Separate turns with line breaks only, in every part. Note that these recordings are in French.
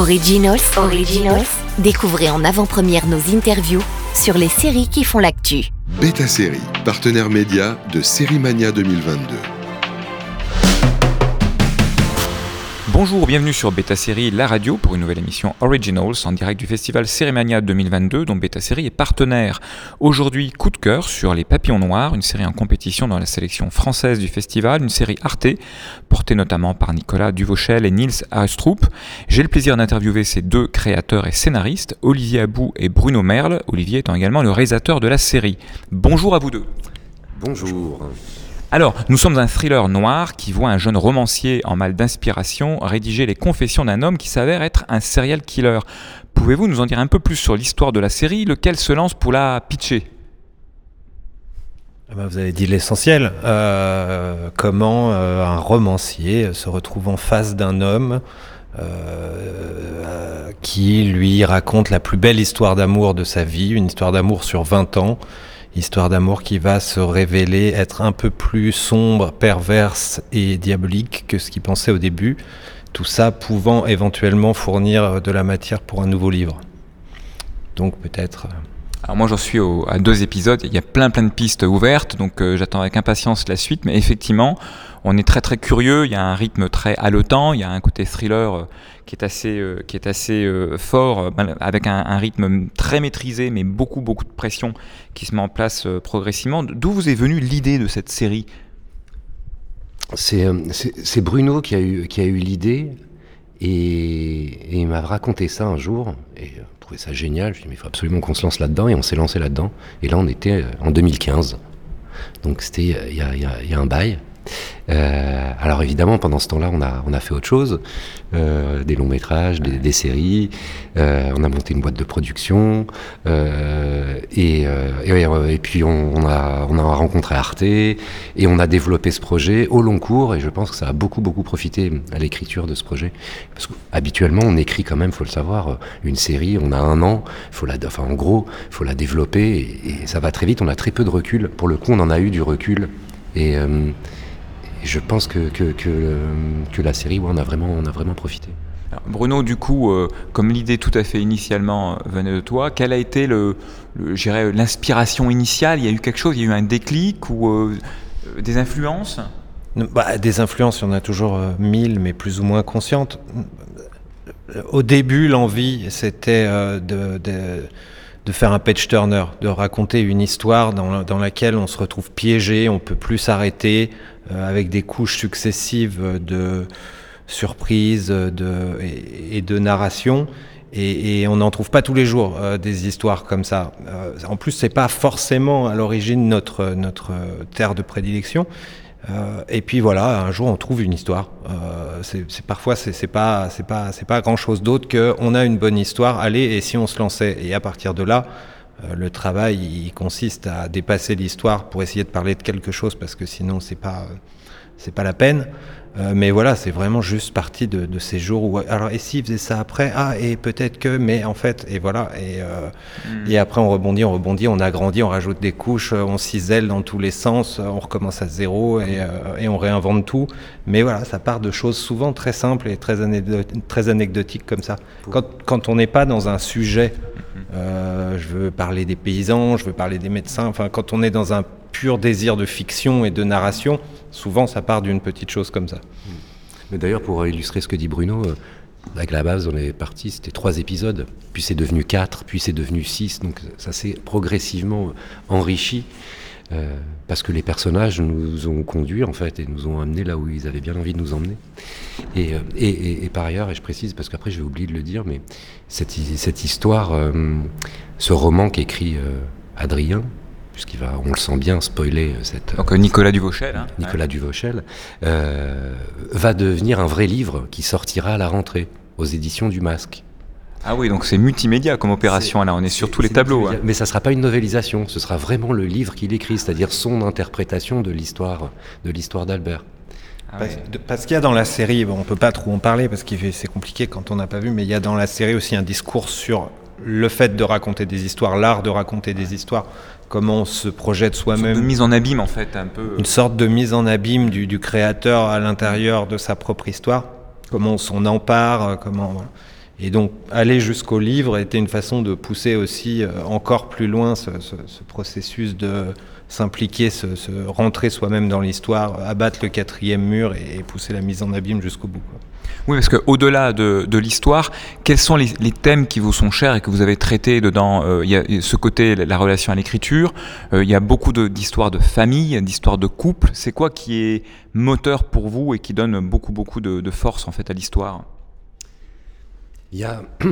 Originals. Découvrez en avant-première nos interviews sur les séries qui font l'actu.
Beta Série, partenaire média de Série Mania 2022.
Bonjour, bienvenue sur Beta Série, la radio, pour une nouvelle émission Originals en direct du festival Cérémania 2022 dont Beta Série est partenaire. Aujourd'hui, coup de cœur sur Les Papillons Noirs, une série en compétition dans la sélection française du festival, une série Arte, portée notamment par Nicolas Duvauchel et Niels Astrup. J'ai le plaisir d'interviewer ces deux créateurs et scénaristes, Olivier Abou et Bruno Merle, Olivier étant également le réalisateur de la série. Bonjour à vous deux.
Bonjour.
Alors, nous sommes un thriller noir qui voit un jeune romancier en mal d'inspiration rédiger les confessions d'un homme qui s'avère être un serial killer. Pouvez-vous nous en dire un peu plus sur l'histoire de la série, lequel se lance pour la pitcher?
Ah bah, vous avez dit l'essentiel. Euh, comment euh, un romancier se retrouve en face d'un homme euh, qui lui raconte la plus belle histoire d'amour de sa vie, une histoire d'amour sur 20 ans, histoire d'amour qui va se révéler être un peu plus sombre, perverse et diabolique que ce qu'il pensait au début, tout ça pouvant éventuellement fournir de la matière pour un nouveau livre. Donc peut-être...
Alors moi j'en suis à deux épisodes, il y a plein plein de pistes ouvertes, donc euh, j'attends avec impatience la suite, mais effectivement on est très très curieux, il y a un rythme très haletant, il y a un côté thriller euh, qui est assez, euh, qui est assez fort, avec un, rythme très maîtrisé, mais beaucoup beaucoup de pression qui se met en place progressivement. D'où vous est venue l'idée de cette série?
C'est Bruno qui a eu, eu l'idée, et, il m'a raconté ça un jour, et ça génial, je mais il faut absolument qu'on se lance là-dedans, et on s'est lancé là-dedans, et là on était en 2015. Donc c'était il y, y a un bail. Euh, alors évidemment, pendant ce temps-là, on a, on a fait autre chose, euh, des longs métrages, des, séries, euh, on a monté une boîte de production, et, et, puis on, a, on a rencontré Arte, et on a développé ce projet au long cours, et je pense que ça a beaucoup, beaucoup profité à l'écriture de ce projet. Parce qu'habituellement, on écrit quand même, faut le savoir, une série, on a un an, faut la, enfin en gros, il faut la développer, et, et, ça va très vite, on a très peu de recul. Pour le coup, on en a eu du recul. Et, je pense que, que, que, la série, on, a vraiment, on a vraiment profité.
Bruno, du coup, euh, comme l'idée tout à fait initialement euh, venait de toi, quelle a été le, l'inspiration initiale? Il y a eu quelque chose, il y a eu un déclic ou euh, des influences?
Bah, Des influences, il y en a toujours mille, mais plus ou moins conscientes. Au début, l'envie, c'était de, de, de, faire un page turner, de raconter une histoire dans, dans laquelle on se retrouve piégé, on peut plus s'arrêter, euh, avec des couches successives de surprises de, et, de narration. Et, on n'en trouve pas tous les jours euh, des histoires comme ça. Euh, en plus, c'est pas forcément à l'origine notre notre terre de prédilection. Et puis voilà, un jour on trouve une histoire. c'est parfois c'est pas c'est pas c'est pas grand chose d'autre que on a une bonne histoire. Allez, et si on se lançait? Et à partir de là, euh, le travail, il consiste à dépasser l'histoire pour essayer de parler de quelque chose, parce que sinon, c'est pas, c'est pas la peine. Euh, mais voilà, c'est vraiment juste partie de, ces jours où alors et s'il faisait ça après? Ah et peut-être que mais en fait et voilà et euh, hmm. et après on rebondit on rebondit on agrandit on rajoute des couches on cisèle dans tous les sens on recommence à zéro et, et on réinvente tout mais voilà ça part de choses souvent très simples et très, très anecdotiques comme ça quand, quand on n'est pas dans un sujet euh, je veux parler des paysans, je veux parler des médecins. Enfin, quand on est dans un pur désir de fiction et de narration, souvent ça part d'une petite chose comme ça.
Mais d'ailleurs, pour illustrer ce que dit Bruno, euh, avec la base, on est parti, c'était trois épisodes, puis c'est devenu quatre, puis c'est devenu six, donc ça s'est progressivement enrichi. Euh, parce que les personnages nous ont conduits en fait et nous ont amenés là où ils avaient bien envie de nous emmener. Et, euh, par ailleurs, et je précise parce qu'après je vais oublier de le dire, mais cette, histoire, euh, ce roman qu'écrit Adrien, puisqu'il va, on le sent bien, spoiler cette.
Donc Nicolas Duvauchel. Hein,
Nicolas Duvauchel va devenir un vrai livre qui sortira à la rentrée aux éditions du Masque.
Ah oui, donc c'est multimédia comme opération, là on est sur tous les tableaux. Hein.
Mais ça ne sera pas une novélisation, ce sera vraiment le livre qu'il écrit, c'est-à-dire son interprétation de l'histoire de l'histoire d'Albert.
Ah parce, qu'il y a dans la série, bon, on peut pas trop en parler parce que c'est compliqué quand on n'a pas vu, mais il y a dans la série aussi un discours sur le fait de raconter des histoires, l'art de raconter des histoires, comment on se projette soi-même.
Une mise en abîme en fait, un peu.
Une sorte de mise en abîme du, du créateur à l'intérieur de sa propre histoire, comment on s'en empare, comment. Et donc, aller jusqu'au livre était une façon de pousser aussi euh, encore plus loin ce, ce- ce processus de s'impliquer, se, se rentrer soi-même dans l'histoire, abattre le quatrième mur et, et pousser la mise en abîme jusqu'au bout. quoi.
Oui, parce qu'au-delà de, de l'histoire, quels sont les, les thèmes qui vous sont chers et que vous avez traités dedans Euh, Il y a ce côté, la relation à l'écriture, euh, il y a beaucoup de- d'histoires de, famille, d'histoires de couple. C'est quoi qui est moteur pour vous et qui donne beaucoup, beaucoup de, de force en fait à l'histoire?
Il y a,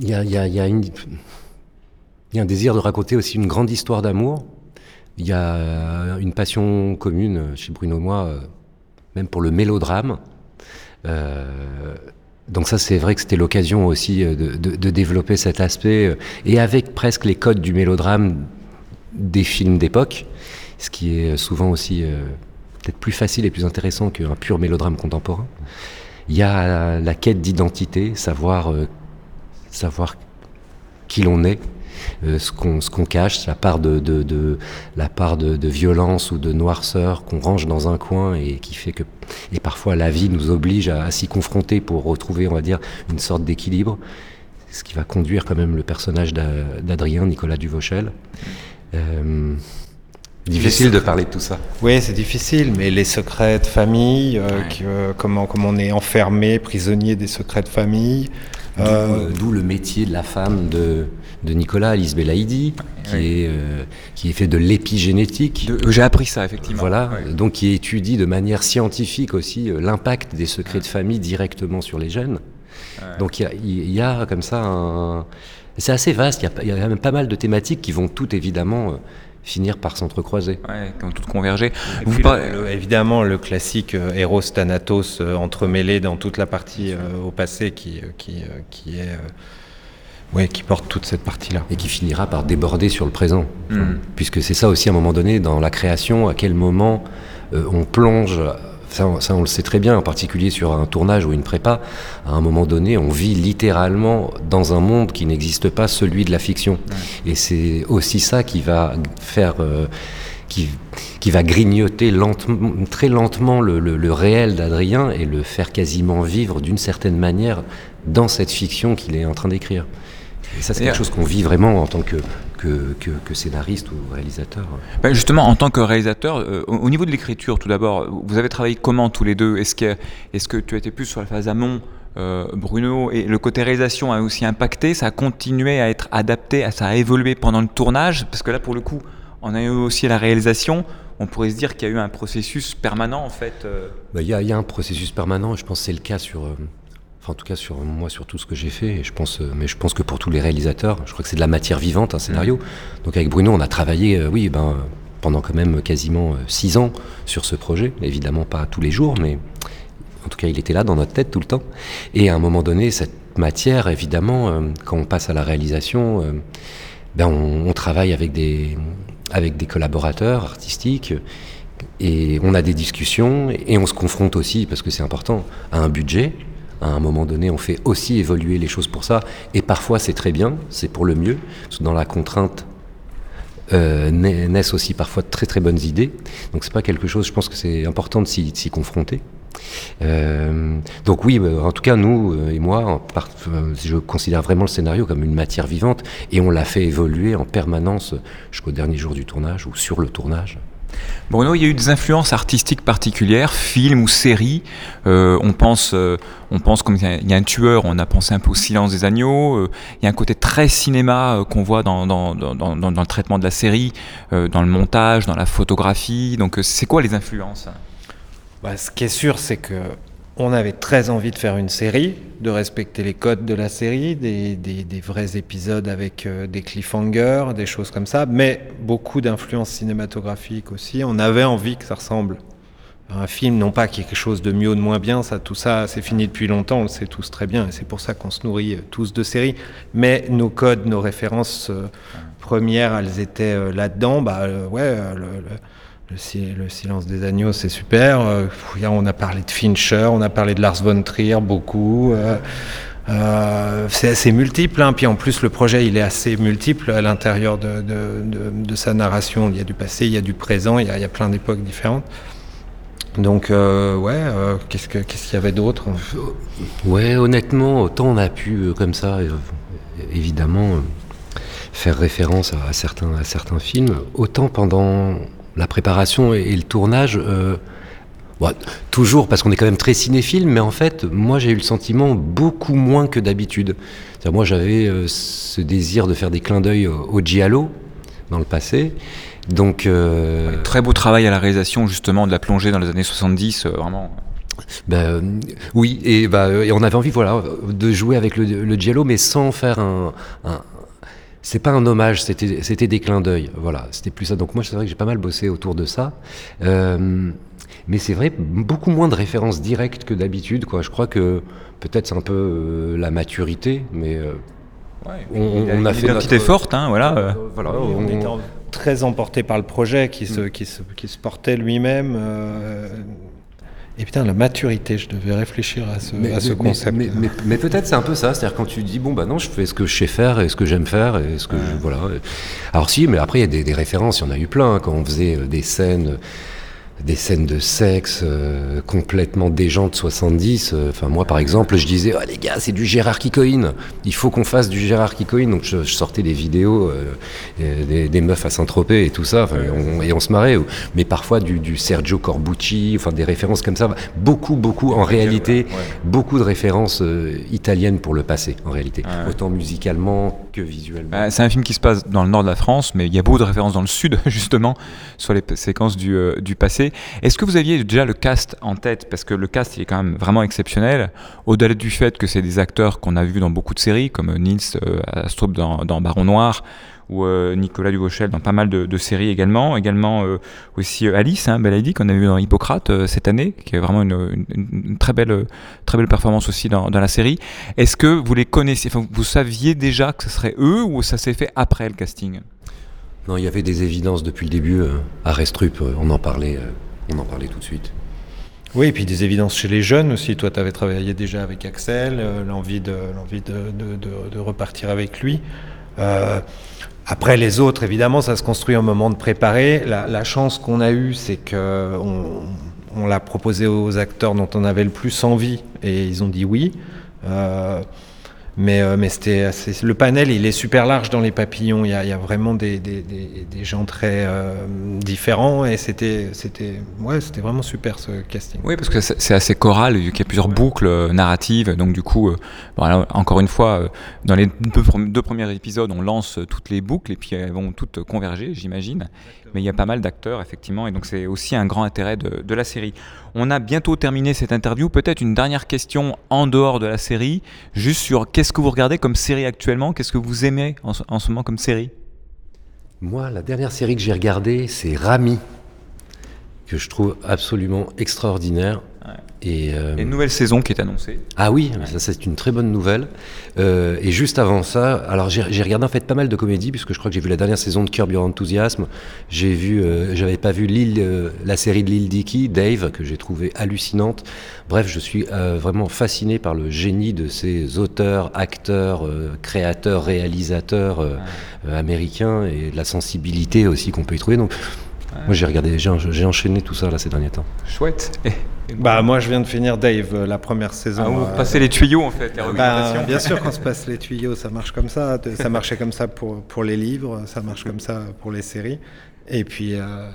il y a, il y a, il y a une- il y a un désir de raconter aussi une grande histoire d'amour. Il y a euh, une passion commune chez Bruno et moi, euh, même pour le mélodrame. Euh, donc ça, c'est vrai que c'était l'occasion aussi de, développer cet aspect, et avec presque les codes du mélodrame des films d'époque, ce qui est souvent aussi peut-être plus facile et plus intéressant qu'un pur mélodrame contemporain. Il y a la, quête d'identité, savoir, savoir qui l'on est, ce qu'on ce qu'on cache, la part de, de, de- la part de, de violence ou de noirceur qu'on range dans un coin et qui fait que et parfois la vie nous oblige à, à s'y confronter pour retrouver, on va dire, une sorte d'équilibre. Ce qui va conduire quand même le personnage d'A- d'Adrien, Nicolas Duvauchel. Euh, difficile de parler de tout ça.
Oui, c'est difficile, mais les secrets de famille, euh,
Ouais.
que, euh, comment, comment on est enfermé, prisonnier des secrets de famille.
D'où,
Euh,
euh, D'où le métier de la femme de, de Nicolas, Alice Belaïdi, qui, est, euh, qui est fait de l'épigénétique.
J'ai appris ça effectivement.
Voilà, donc qui étudie de manière scientifique aussi euh, l'impact des secrets de famille directement sur les gènes.
Ouais.
Donc il y a, il y a comme ça un... C'est assez vaste, il y, a, il y a même pas mal de thématiques qui vont toutes évidemment euh, finir par s'entrecroiser.
Ouais, toutes convergé.
Et
Vous
puis,
parlez-
le- le- évidemment, le classique euh, Eros Thanatos euh, entremêlé dans toute la partie euh, au passé qui, euh, qui, euh, qui est. ouais, qui porte toute cette partie-là.
et qui finira par déborder sur le présent.
Mhm.
Puisque c'est ça aussi à un moment donné dans la création, à quel moment euh, on plonge, ça, on- ça on le sait très bien, en particulier sur un tournage ou une prépa, à un moment donné on vit littéralement dans un monde qui n'existe pas, celui de la fiction. Et c'est aussi ça qui va faire... euh, qui, qui va grignoter lentement, très lentement le, le- le réel d'Adrien et le faire quasiment vivre d'une certaine manière dans cette fiction qu'il est en train d'écrire. Et ça, c'est quelque chose qu'on vit vraiment en tant que, que, que, que scénariste ou réalisateur.
Ben, justement, en tant que réalisateur, euh, au au niveau de l'écriture, tout d'abord, vous avez travaillé comment tous les deux? Est-ce que, est que tu étais plus sur la phase amont, euh, Bruno, et le côté réalisation a aussi impacté? Ça a continué à être adapté, à- ça a évolué pendant le tournage? Parce que là, pour le coup, on a eu aussi la réalisation. On pourrait se dire qu'il y a eu un processus permanent, en fait. euh.
Bah, Il y, a, il y a un processus permanent, je pense que c'est le cas sur, euh, enfin en tout cas sur moi, sur tout ce que j'ai fait, et je pense, euh, mais je pense que pour tous les réalisateurs, je crois que c'est de la matière vivante, un scénario. Donc avec Bruno, on a travaillé, euh, oui, ben, pendant quand même quasiment euh, six ans sur ce projet, évidemment pas tous les jours, mais en tout cas il était là dans notre tête tout le temps. Et à un moment donné, cette matière, évidemment, quand on passe à la réalisation, ben on, on travaille avec des, avec des collaborateurs artistiques et on a des discussions et on se confronte aussi, parce que c'est important, à un budget. À un moment donné, on fait aussi évoluer les choses pour ça. Et parfois, c'est très bien, c'est pour le mieux. Dans la contrainte euh, na- naissent aussi parfois de très très bonnes idées. Donc c'est pas quelque chose, je pense que c'est important de s'y confronter. Euh, donc oui, euh, en tout cas nous et moi, je considère vraiment le scénario comme une matière vivante et on l'a fait évoluer en permanence jusqu'au dernier jour du tournage ou sur le tournage.
Bruno, il y a eu des influences artistiques particulières, films ou séries. Euh, on pense, euh, on pense comme il y a- un tueur, on a pensé un peu au Silence des agneaux. Euh, il y a un côté très cinéma euh, qu'on voit dans, le traitement de la série, dans le montage, dans la photographie. Donc, c'est quoi les influences?
Bah, ce qui est sûr, c'est que on avait très envie de faire une série, de respecter les codes de la série, des, vrais épisodes avec euh, des cliffhangers, des choses comme ça, mais beaucoup d'influences cinématographiques aussi. On avait envie que ça ressemble à un film, non pas quelque chose de mieux ou de moins bien, ça, tout ça, c'est fini depuis longtemps, on le sait tous très bien, et c'est pour ça qu'on se nourrit euh, tous de séries. Mais nos codes, nos références euh, premières, elles étaient là-dedans. Bah ouais, le- le, si- le silence des agneaux, c'est super. Euh, on a parlé de Fincher, on a parlé de Lars von Trier beaucoup. Euh, euh, c'est assez multiple. Hein. Puis en plus, le projet, il est assez multiple à l'intérieur de, sa narration. Il y a du passé, il y a du présent, il y a, plein d'époques différentes. Donc, ouais, qu'est-ce qu'il y avait d'autre
Ouais, honnêtement, autant on a pu, comme ça, évidemment, faire référence à certains films, autant pendant la préparation et, le tournage, toujours parce qu'on est quand même très cinéphile, mais en fait, moi j'ai eu le sentiment beaucoup moins que d'habitude. Moi j'avais ce désir de faire des clins d'œil au, au Giallo dans le passé, donc,
euh, Très beau travail à la réalisation justement de la plongée dans les années 70, euh, vraiment.
Ben, oui, et, bah, et, on avait envie voilà, de jouer avec le, le giallo, mais sans faire un. C'est pas un hommage, c'était, c'était des clins d'œil. Voilà, c'était plus ça. Donc moi, c'est vrai que j'ai pas mal bossé autour de ça. Euh, mais c'est vrai, beaucoup moins de références directes que d'habitude. Quoi. Je crois que peut-être c'est un peu la maturité, mais
on, a, fait petite effort, hein, voilà.
voilà on, très emporté par le projet qui se, mm. qui se, qui se portait lui-même. Et putain, la maturité, je devais réfléchir à ce, à ce concept.
Mais, mais, peut-être c'est un peu ça, c'est-à-dire quand tu dis, bon, bah non, je fais ce que je sais faire et ce que j'aime faire et ce que je, Voilà. Alors si, mais après, il y a des, des références, il y en a eu plein, quand on faisait euh, des scènes des scènes de sexe euh, complètement déjantes 70. Euh, enfin, moi, par exemple, je disais, oh, les gars, c'est du Gérard Kikoïne. Il faut qu'on fasse du Gérard Kikoïne. Donc, je, sortais des vidéos euh, des, meufs à Saint-Tropez et tout ça, et on se marrait. Mais parfois du, Sergio Corbucci, enfin, des références comme ça. Beaucoup, beaucoup, en réalité, beaucoup de références italiennes pour le passé, en réalité. Autant musicalement que visuellement.
Bah, c'est un film qui se passe dans le nord de la France, mais il y a beaucoup de références dans le sud, justement, sur les séquences du, du passé. Est-ce que vous aviez déjà le cast en tête? Parce que le cast, est quand même vraiment exceptionnel. Au-delà du fait que c'est des acteurs qu'on a vus dans beaucoup de séries, comme Nils euh, Astrup dans, Baron Noir, ou euh, Nicolas Duvauchel dans pas mal de, séries également. Également euh, aussi Alice hein, qu'on a vu dans Hippocrate cette année, qui est vraiment une, très, belle, très belle performance aussi dans, la série. Est-ce que vous les connaissez Vous saviez déjà que ce serait eux ou ça s'est fait après le casting?
Non, il y avait des évidences depuis le début. Euh, à Restrup, euh, on en parlait, euh, on en parlait tout de suite.
Oui, et puis des évidences chez les jeunes aussi. Toi, tu avais travaillé déjà avec Axel, l'envie, de, de, repartir avec lui. après, les autres, évidemment, ça se construit au moment de préparer. La, chance qu'on a eue, c'est qu'on on, l'a proposé aux acteurs dont on avait le plus envie et ils ont dit oui. Mais, euh, mais c'était le panel, il est super large dans les papillons. Il y a, il y a vraiment des, des, des, des, gens très euh, différents et c'était c'était ouais, c'était vraiment super ce casting.
Oui, parce que c'est assez choral, vu qu'il y a plusieurs boucles euh, narratives. Donc du coup, bon, encore une fois, dans les deux, deux, premiers épisodes, on lance toutes les boucles et puis elles vont toutes converger, j'imagine. Mais il y a pas mal d'acteurs, effectivement, et donc c'est aussi un grand intérêt de, de la série. On a bientôt terminé cette interview. Peut-être une dernière question en dehors de la série, juste sur qu'est-ce que vous regardez comme série actuellement? Qu'est-ce que vous aimez en ce, moment comme série?
Moi, la dernière série que j'ai regardée, c'est Rami, que je trouve absolument extraordinaire.
Et, euh... une nouvelle saison qui est annoncée.
Ah oui, ça c'est une très bonne nouvelle. Euh, et juste avant ça, alors j'ai regardé en fait pas mal de comédies puisque je crois que j'ai vu la dernière saison de Curb Your Enthusiasm. J'ai vu, euh, j'avais pas vu Lille, euh, la série de Lil Dicky, Dave, que j'ai trouvé hallucinante. Bref, je suis vraiment fasciné par le génie de ces auteurs, acteurs, créateurs, réalisateurs américains et de la sensibilité aussi qu'on peut y trouver. Donc moi j'ai regardé, j'ai enchaîné tout ça là ces derniers temps.
Chouette.
Bah moi je viens de finir Dave euh, la première saison. Ah,
vous euh, passez les tuyaux en fait.
bah, bien sûr qu'on se passe les tuyaux, ça marche comme ça. Ça marchait comme ça pour pour les livres, ça marche comme ça pour les séries. Et puis euh,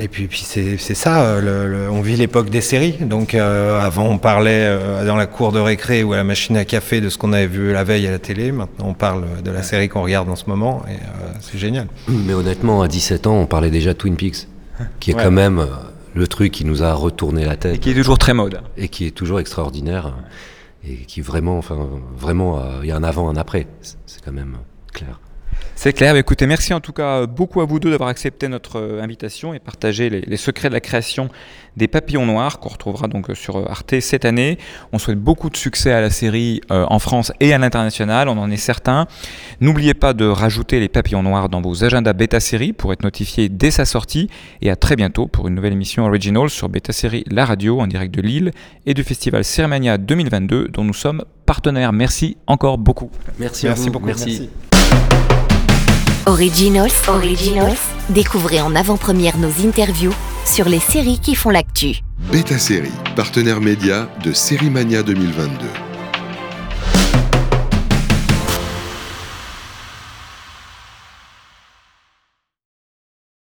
et puis, puis c'est ça, le, on vit l'époque des séries. Donc avant on parlait dans la cour de récré ou à la machine à café de ce qu'on avait vu la veille à la télé. Maintenant on parle de la série qu'on regarde en ce moment et c'est génial.
Mais honnêtement, à 17 ans, on parlait déjà de Twin Peaks, qui est quand même le truc qui nous a retourné la tête.
Et qui est toujours très mode.
Et qui est toujours extraordinaire. Et qui vraiment, enfin, vraiment, euh, il y a un avant, un après. C'est quand même clair.
C'est clair. Écoutez, merci en tout cas beaucoup à vous deux d'avoir accepté notre euh, invitation et partagé les, secrets de la création des Papillons Noirs qu'on retrouvera donc euh, sur euh, Arte cette année. On souhaite beaucoup de succès à la série en France et à l'international, on en est certain. N'oubliez pas de rajouter les Papillons Noirs dans vos agendas Beta Série pour être notifié dès sa sortie et à très bientôt pour une nouvelle émission Original sur Beta Série La Radio en direct de Lille et du festival Cérémania 2022 dont nous sommes partenaires. Merci encore beaucoup.
Merci, merci beaucoup. merci.
Originals, Originals, découvrez en avant-première nos interviews sur les séries qui font l'actu.
Beta Série, partenaire média de Série Mania 2022.